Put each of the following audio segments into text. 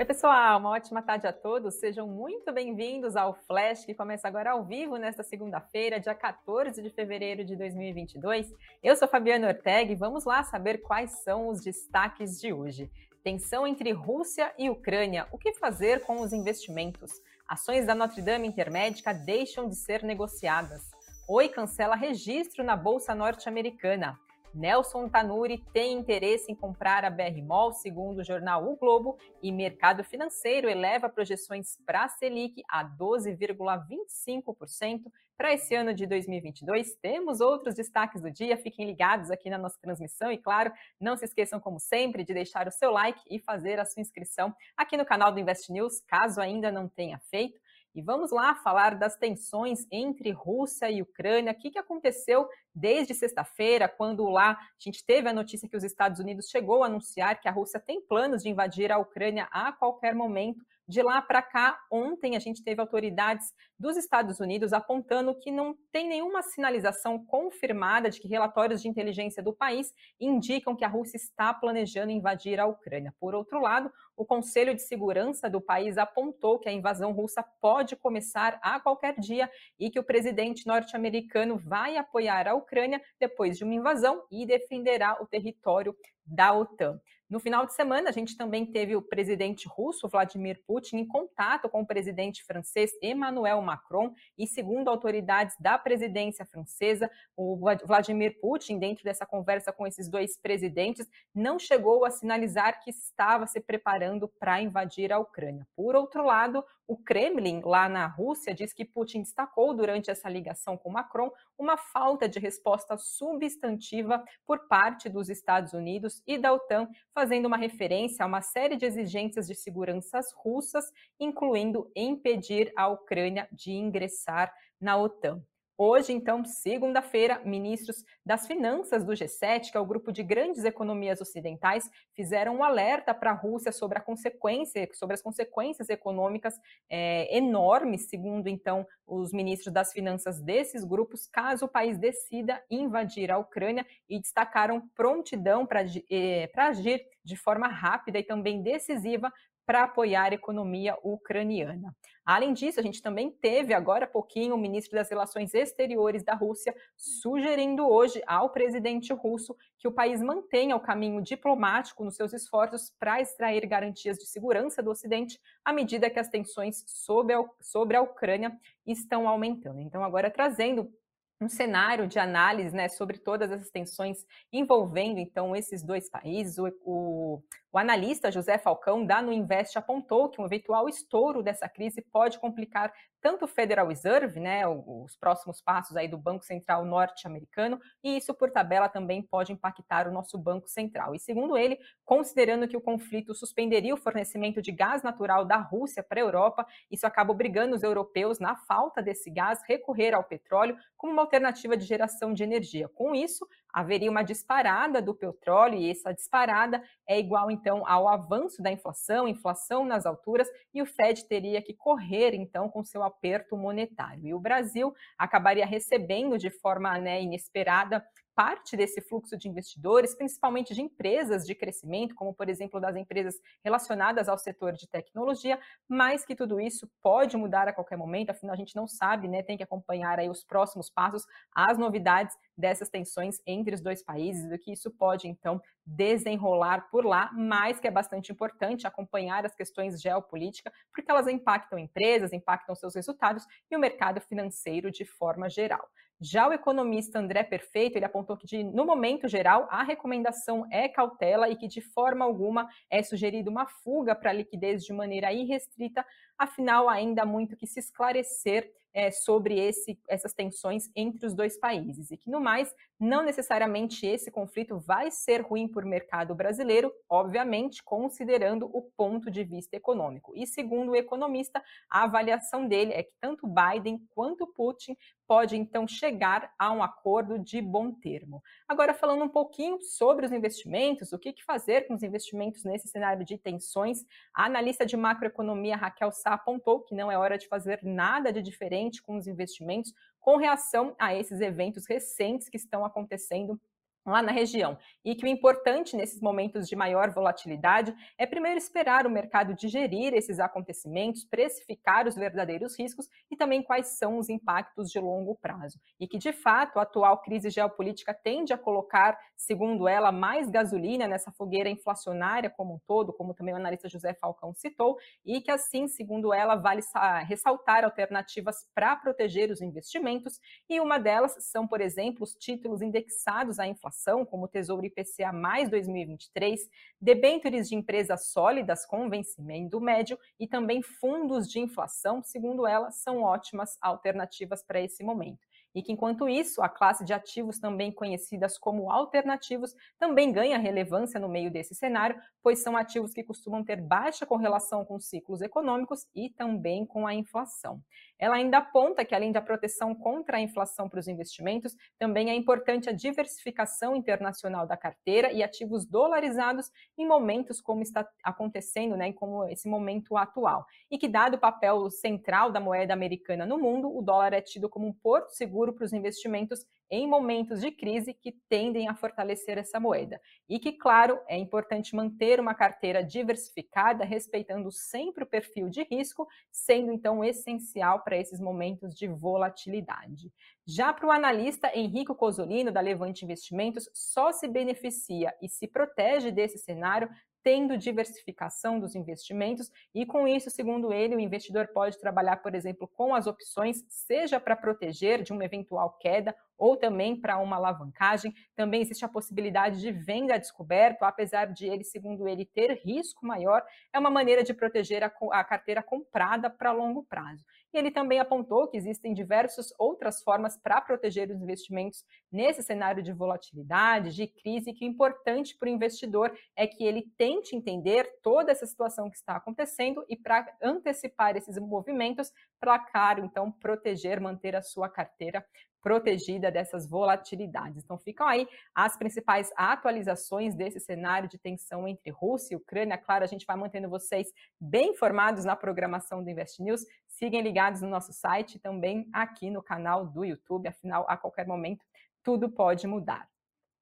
Oi, pessoal, uma ótima tarde a todos. Sejam muito bem-vindos ao Flash, que começa agora ao vivo nesta segunda-feira, dia 14 de fevereiro de 2022. Eu sou Fabiana Ortega e vamos lá saber quais são os destaques de hoje. Tensão entre Rússia e Ucrânia. O que fazer com os investimentos? Ações da Notre Dame Intermédica deixam de ser negociadas. Oi cancela registro na Bolsa Norte-Americana. Nelson Tanuri tem interesse em comprar a BR Mall, segundo o jornal O Globo, e mercado financeiro eleva projeções para a Selic a 12,25% para esse ano de 2022. Temos outros destaques do dia, fiquem ligados aqui na nossa transmissão e, claro, não se esqueçam, como sempre, de deixar o seu like e fazer a sua inscrição aqui no canal do Invest News, caso ainda não tenha feito. E vamos lá falar das tensões entre Rússia e Ucrânia. O que, que aconteceu desde sexta-feira, quando lá a gente teve a notícia que os Estados Unidos chegou a anunciar que a Rússia tem planos de invadir a Ucrânia a qualquer momento. De lá para cá, ontem a gente teve autoridades dos Estados Unidos apontando que não tem nenhuma sinalização confirmada de que relatórios de inteligência do país indicam que a Rússia está planejando invadir a Ucrânia. Por outro lado, o Conselho de Segurança do país apontou que a invasão russa pode começar a qualquer dia e que o presidente norte-americano vai apoiar a Ucrânia depois de uma invasão e defenderá o território da OTAN. No final de semana, a gente também teve o presidente russo, Vladimir Putin, em contato com o presidente francês Emmanuel Macron. E, segundo autoridades da presidência francesa, o Vladimir Putin, dentro dessa conversa com esses dois presidentes, não chegou a sinalizar que estava se preparando para invadir a Ucrânia. Por outro lado, o Kremlin, lá na Rússia, diz que Putin destacou durante essa ligação com Macron uma falta de resposta substantiva por parte dos Estados Unidos e da OTAN, fazendo uma referência a uma série de exigências de segurança russas, incluindo impedir a Ucrânia de ingressar na OTAN. Hoje, então, segunda-feira, ministros das Finanças do G7, que é o grupo de grandes economias ocidentais, fizeram um alerta para a Rússia sobre a consequência, sobre as consequências econômicas é, enormes, segundo então os ministros das Finanças desses grupos, caso o país decida invadir a Ucrânia e destacaram prontidão para é, agir de forma rápida e também decisiva para apoiar a economia ucraniana. Além disso, a gente também teve agora há pouquinho o ministro das Relações Exteriores da Rússia sugerindo hoje ao presidente russo que o país mantenha o caminho diplomático nos seus esforços para extrair garantias de segurança do Ocidente à medida que as tensões sobre a, sobre a Ucrânia estão aumentando. Então, agora trazendo um cenário de análise né, sobre todas essas tensões envolvendo então esses dois países. O, o, o, analista José Falcão da No Invest apontou que um eventual estouro dessa crise pode complicar tanto o Federal Reserve, né, os próximos passos aí do Banco Central norte-americano, e isso por tabela também pode impactar o nosso Banco Central. E segundo ele, considerando que o conflito suspenderia o fornecimento de gás natural da Rússia para a Europa, isso acaba obrigando os europeus, na falta desse gás, recorrer ao petróleo como uma alternativa de geração de energia. Com isso, haveria uma disparada do petróleo e essa disparada é igual então ao avanço da inflação, inflação nas alturas e o Fed teria que correr então com seu aperto monetário. E o Brasil acabaria recebendo de forma né, inesperada parte desse fluxo de investidores, principalmente de empresas de crescimento, como por exemplo das empresas relacionadas ao setor de tecnologia, mas que tudo isso pode mudar a qualquer momento, afinal a gente não sabe, né, tem que acompanhar aí os próximos passos, as novidades dessas tensões entre os dois países, do que isso pode então desenrolar por lá, mas que é bastante importante acompanhar as questões geopolíticas, porque elas impactam empresas, impactam seus resultados e o mercado financeiro de forma geral. Já o economista André Perfeito, ele apontou que, de, no momento geral, a recomendação é cautela e que, de forma alguma, é sugerido uma fuga para a liquidez de maneira irrestrita, afinal, ainda há muito que se esclarecer é, sobre esse, essas tensões entre os dois países. E que, no mais, não necessariamente esse conflito vai ser ruim para o mercado brasileiro, obviamente, considerando o ponto de vista econômico. E, segundo o economista, a avaliação dele é que tanto Biden quanto Putin pode então chegar a um acordo de bom termo. Agora, falando um pouquinho sobre os investimentos, o que fazer com os investimentos nesse cenário de tensões, a analista de macroeconomia Raquel Sá apontou que não é hora de fazer nada de diferente com os investimentos com reação a esses eventos recentes que estão acontecendo lá na região. E que o importante nesses momentos de maior volatilidade é primeiro esperar o mercado digerir esses acontecimentos, precificar os verdadeiros riscos e também quais são os impactos de longo prazo. E que, de fato, a atual crise geopolítica tende a colocar, segundo ela, mais gasolina nessa fogueira inflacionária como um todo, como também o analista José Falcão citou, e que, assim, segundo ela, vale ressaltar alternativas para proteger os investimentos. E uma delas são, por exemplo, os títulos indexados à inflação inflação, como Tesouro IPCA mais 2023, debêntures de empresas sólidas com vencimento médio e também fundos de inflação, segundo ela, são ótimas alternativas para esse momento e que, enquanto isso, a classe de ativos também conhecidas como alternativos também ganha relevância no meio desse cenário, pois são ativos que costumam ter baixa correlação com ciclos econômicos e também com a inflação. Ela ainda aponta que, além da proteção contra a inflação para os investimentos, também é importante a diversificação internacional da carteira e ativos dolarizados em momentos como está acontecendo, né, como esse momento atual. E que, dado o papel central da moeda americana no mundo, o dólar é tido como um porto seguro seguro para os investimentos em momentos de crise que tendem a fortalecer essa moeda. E que, claro, é importante manter uma carteira diversificada, respeitando sempre o perfil de risco, sendo então essencial para esses momentos de volatilidade. Já para o analista Henrico Cosolino, da Levante Investimentos, só se beneficia e se protege desse cenário tendo diversificação dos investimentos e com isso, segundo ele, o investidor pode trabalhar, por exemplo, com as opções, seja para proteger de uma eventual queda ou também para uma alavancagem. Também existe a possibilidade de venda a descoberto, apesar de ele, segundo ele, ter risco maior, é uma maneira de proteger a, a carteira comprada para longo prazo. E ele também apontou que existem diversas outras formas para proteger os investimentos nesse cenário de volatilidade, de crise, que o importante para o investidor é que ele tente entender toda essa situação que está acontecendo e para antecipar esses movimentos, para, claro, então, proteger, manter a sua carteira protegida dessas volatilidades. Então ficam aí as principais atualizações desse cenário de tensão entre Rússia e Ucrânia. Claro, a gente vai mantendo vocês bem informados na programação do Invest News. Sigam ligados no nosso site e também aqui no canal do YouTube, afinal, a qualquer momento tudo pode mudar.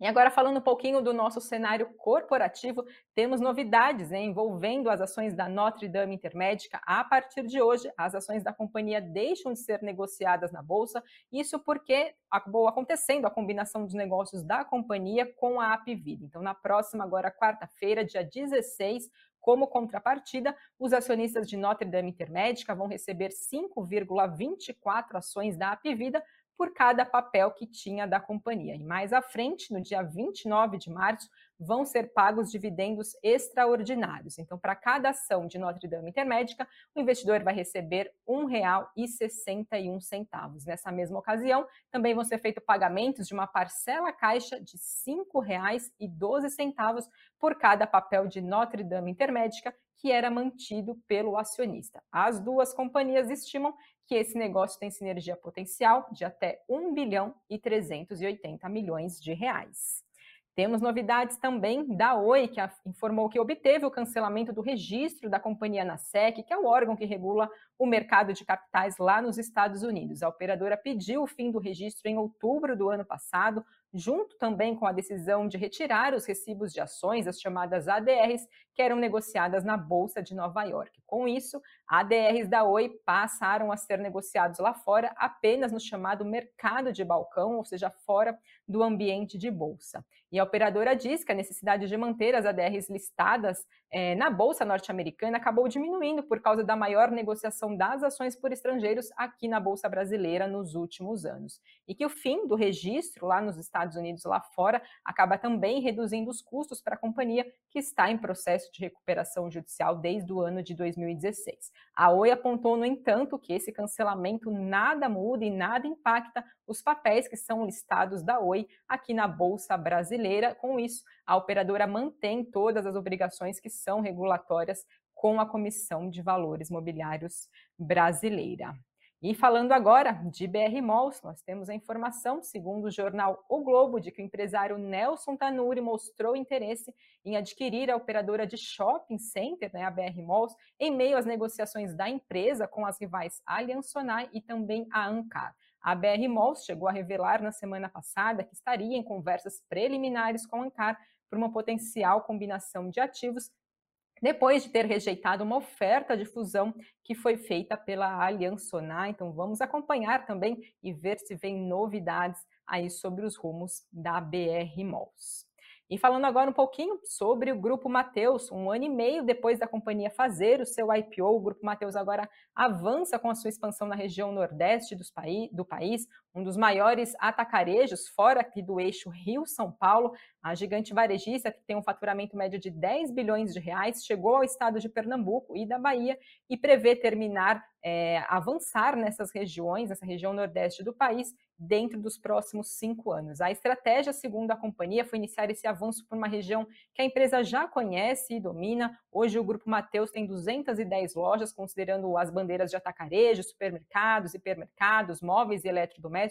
E agora, falando um pouquinho do nosso cenário corporativo, temos novidades hein, envolvendo as ações da Notre Dame Intermédica. A partir de hoje, as ações da companhia deixam de ser negociadas na Bolsa, isso porque acabou acontecendo a combinação dos negócios da companhia com a Apvida. Então, na próxima, agora quarta-feira, dia 16, como contrapartida, os acionistas de Notre Dame Intermédica vão receber 5,24 ações da Apvida por cada papel que tinha da companhia. E mais à frente, no dia 29 de março, vão ser pagos dividendos extraordinários. Então, para cada ação de Notre Dame Intermédica, o investidor vai receber R$ 1,61. Nessa mesma ocasião, também vão ser feitos pagamentos de uma parcela caixa de R$ 5,12 por cada papel de Notre Dame Intermédica que era mantido pelo acionista. As duas companhias estimam que esse negócio tem sinergia potencial de até 1 bilhão e 380 milhões de reais. Temos novidades também da Oi, que informou que obteve o cancelamento do registro da companhia na SEC, que é o órgão que regula o mercado de capitais lá nos Estados Unidos. A operadora pediu o fim do registro em outubro do ano passado, junto também com a decisão de retirar os recibos de ações, as chamadas ADRs, que eram negociadas na Bolsa de Nova York. Com isso, ADRs da Oi passaram a ser negociados lá fora apenas no chamado mercado de balcão, ou seja, fora do ambiente de bolsa. E a operadora diz que a necessidade de manter as ADRs listadas é, na bolsa norte-americana acabou diminuindo por causa da maior negociação das ações por estrangeiros aqui na bolsa brasileira nos últimos anos. E que o fim do registro lá nos Estados Unidos, lá fora, acaba também reduzindo os custos para a companhia, que está em processo de recuperação judicial desde o ano de 2016. A Oi apontou, no entanto, que esse cancelamento nada muda e nada impacta os papéis que são listados da Oi aqui na Bolsa Brasileira. Com isso, a operadora mantém todas as obrigações que são regulatórias com a Comissão de Valores Mobiliários Brasileira. E falando agora de BR Malls, nós temos a informação, segundo o jornal O Globo, de que o empresário Nelson Tanuri mostrou interesse em adquirir a operadora de shopping center, né, a BR Malls, em meio às negociações da empresa com as rivais Allianz e também a Ancar. A BR Malls chegou a revelar na semana passada que estaria em conversas preliminares com a Ancar por uma potencial combinação de ativos depois de ter rejeitado uma oferta de fusão que foi feita pela Aliança Sonar. Então vamos acompanhar também e ver se vem novidades aí sobre os rumos da BR Malls. E falando agora um pouquinho sobre o Grupo Mateus, um ano e meio depois da companhia fazer o seu IPO, o Grupo Mateus agora avança com a sua expansão na região nordeste do país, um dos maiores atacarejos fora aqui do eixo Rio-São Paulo. A gigante varejista, que tem um faturamento médio de 10 bilhões de reais, chegou ao estado de Pernambuco e da Bahia e prevê terminar, é, avançar nessas regiões, nessa região nordeste do país, dentro dos próximos cinco anos. A estratégia, segundo a companhia, foi iniciar esse avanço por uma região que a empresa já conhece e domina. Hoje, o Grupo Mateus tem 210 lojas, considerando as bandeiras de atacarejo, supermercados, hipermercados, móveis e eletrodomésticos.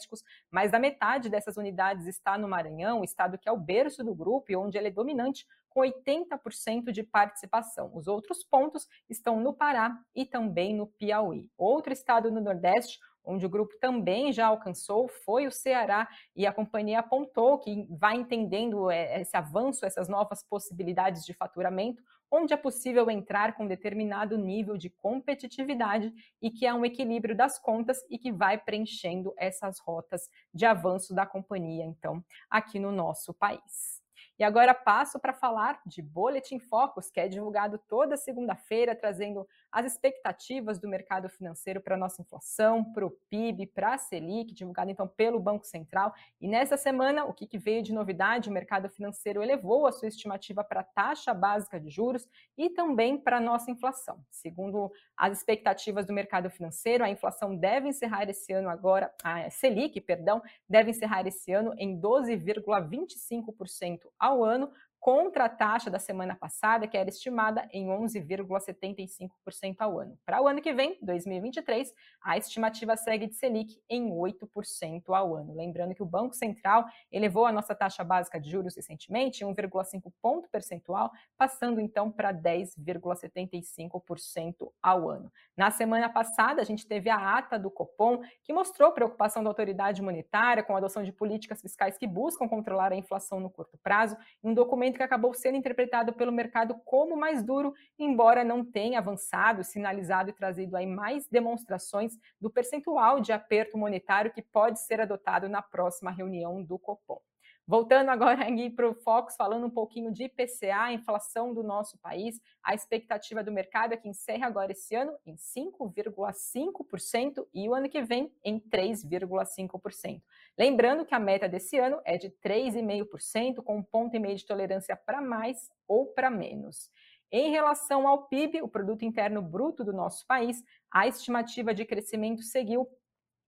Mais da metade dessas unidades está no Maranhão, estado que é o berço do grupo e onde ele é dominante, com 80% de participação. Os outros pontos estão no Pará e também no Piauí. Outro estado no Nordeste onde o grupo também já alcançou, foi o Ceará, e a companhia apontou que vai entendendo é, esse avanço, essas novas possibilidades de faturamento, onde é possível entrar com determinado nível de competitividade e que é um equilíbrio das contas e que vai preenchendo essas rotas de avanço da companhia, então, aqui no nosso país. E agora passo para falar de Boletim Focus, que é divulgado toda segunda-feira, trazendo as expectativas do mercado financeiro para a nossa inflação, para o PIB, para a Selic, divulgado então pelo Banco Central. E nessa semana, o que, que veio de novidade? O mercado financeiro elevou a sua estimativa para a taxa básica de juros e também para a nossa inflação. Segundo as expectativas do mercado financeiro, a inflação deve encerrar esse ano agora, a Selic, perdão, deve encerrar esse ano em 12,25% ao ano, contra a taxa da semana passada, que era estimada em 11,75% ao ano. Para o ano que vem, 2023, a estimativa segue de Selic em 8% ao ano. Lembrando que o Banco Central elevou a nossa taxa básica de juros recentemente em 1,5 ponto percentual, passando então para 10,75% ao ano. Na semana passada, a gente teve a ata do Copom, que mostrou preocupação da autoridade monetária com a adoção de políticas fiscais que buscam controlar a inflação no curto prazo, um documento que acabou sendo interpretado pelo mercado como mais duro, embora não tenha avançado, sinalizado e trazido aí mais demonstrações do percentual de aperto monetário que pode ser adotado na próxima reunião do Copom. Voltando agora para o Fox, falando um pouquinho de IPCA, inflação do nosso país, a expectativa do mercado é que encerre agora esse ano em 5,5% e o ano que vem em 3,5%. Lembrando que a meta desse ano é de 3,5%, com um ponto e meio de tolerância para mais ou para menos. Em relação ao PIB, o produto interno bruto do nosso país, a estimativa de crescimento seguiu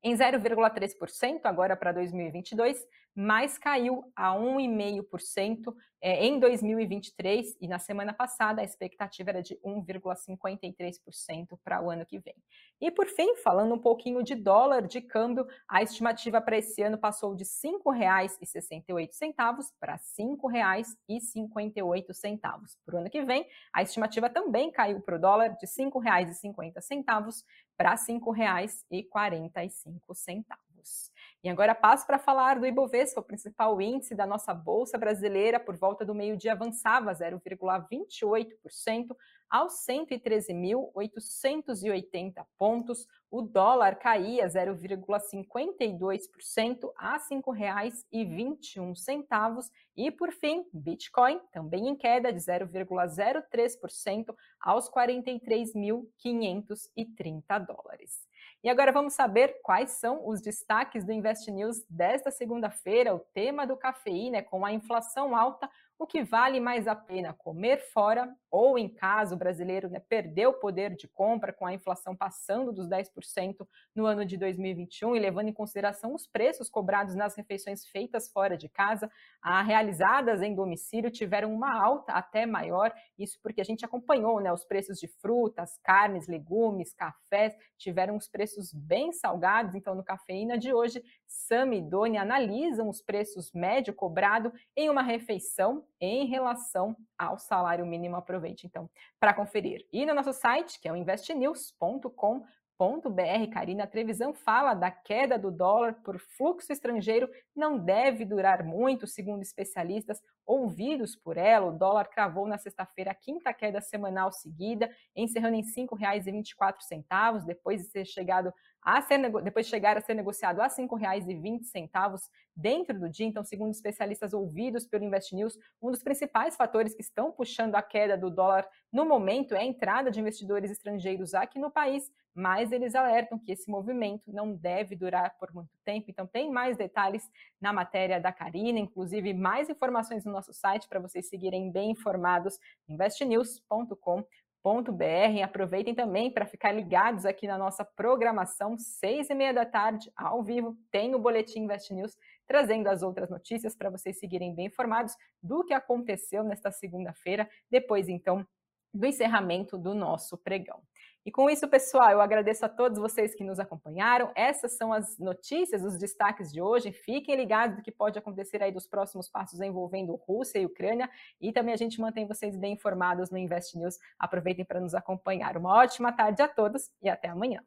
em 0,3% agora para 2022, mas caiu a 1,5% é, em 2023 e na semana passada a expectativa era de 1,53% para o ano que vem. E por fim, falando um pouquinho de dólar de câmbio, a estimativa para esse ano passou de R$ 5,68 para R$ 5,58. Para o ano que vem, a estimativa também caiu para o dólar de R$ 5,50 para R$ 5,45. E agora passo para falar do Ibovespa, o principal índice da nossa bolsa brasileira, por volta do meio-dia avançava 0,28% aos 113.880 pontos. O dólar caía 0,52% a R$ 5,21. E, por fim, Bitcoin também em queda de 0,03% aos 43.530 dólares. E agora vamos saber quais são os destaques do Invest News desta segunda-feira. O tema do cafeína é com a inflação alta, o que vale mais a pena comer fora ou em casa o brasileiro né, perdeu o poder de compra com a inflação passando dos 10% no ano de 2021 e levando em consideração os preços cobrados nas refeições feitas fora de casa, a realizadas em domicílio tiveram uma alta até maior, isso porque a gente acompanhou né, os preços de frutas, carnes, legumes, cafés, tiveram os preços bem salgados, então no cafeína de hoje, Sam e Doni analisam os preços médio cobrado em uma refeição em relação ao salário mínimo. Aproveite então para conferir. E no nosso site, que é o investnews.com.br br Karina Trevisan fala da queda do dólar por fluxo estrangeiro não deve durar muito, segundo especialistas ouvidos por ela. O dólar cravou na sexta-feira a quinta queda semanal seguida, encerrando em R$ 5,24, depois de ter chegado a ser, depois de chegar a ser negociado a R$ 5,20 dentro do dia. Então, segundo especialistas ouvidos pelo Invest News, um dos principais fatores que estão puxando a queda do dólar no momento é a entrada de investidores estrangeiros aqui no país, mas eles alertam que esse movimento não deve durar por muito tempo. Então, tem mais detalhes na matéria da Karina, inclusive mais informações no nosso site para vocês seguirem bem informados, investnews.com www.cultura.br. Aproveitem também para ficar ligados aqui na nossa programação, seis e meia da tarde, ao vivo, tem o Boletim Invest News, trazendo as outras notícias para vocês seguirem bem informados do que aconteceu nesta segunda-feira, depois então do encerramento do nosso pregão. E com isso, pessoal, eu agradeço a todos vocês que nos acompanharam. Essas são as notícias, os destaques de hoje. Fiquem ligados do que pode acontecer aí dos próximos passos envolvendo Rússia e Ucrânia. E também a gente mantém vocês bem informados no Invest News. Aproveitem para nos acompanhar. Uma ótima tarde a todos e até amanhã.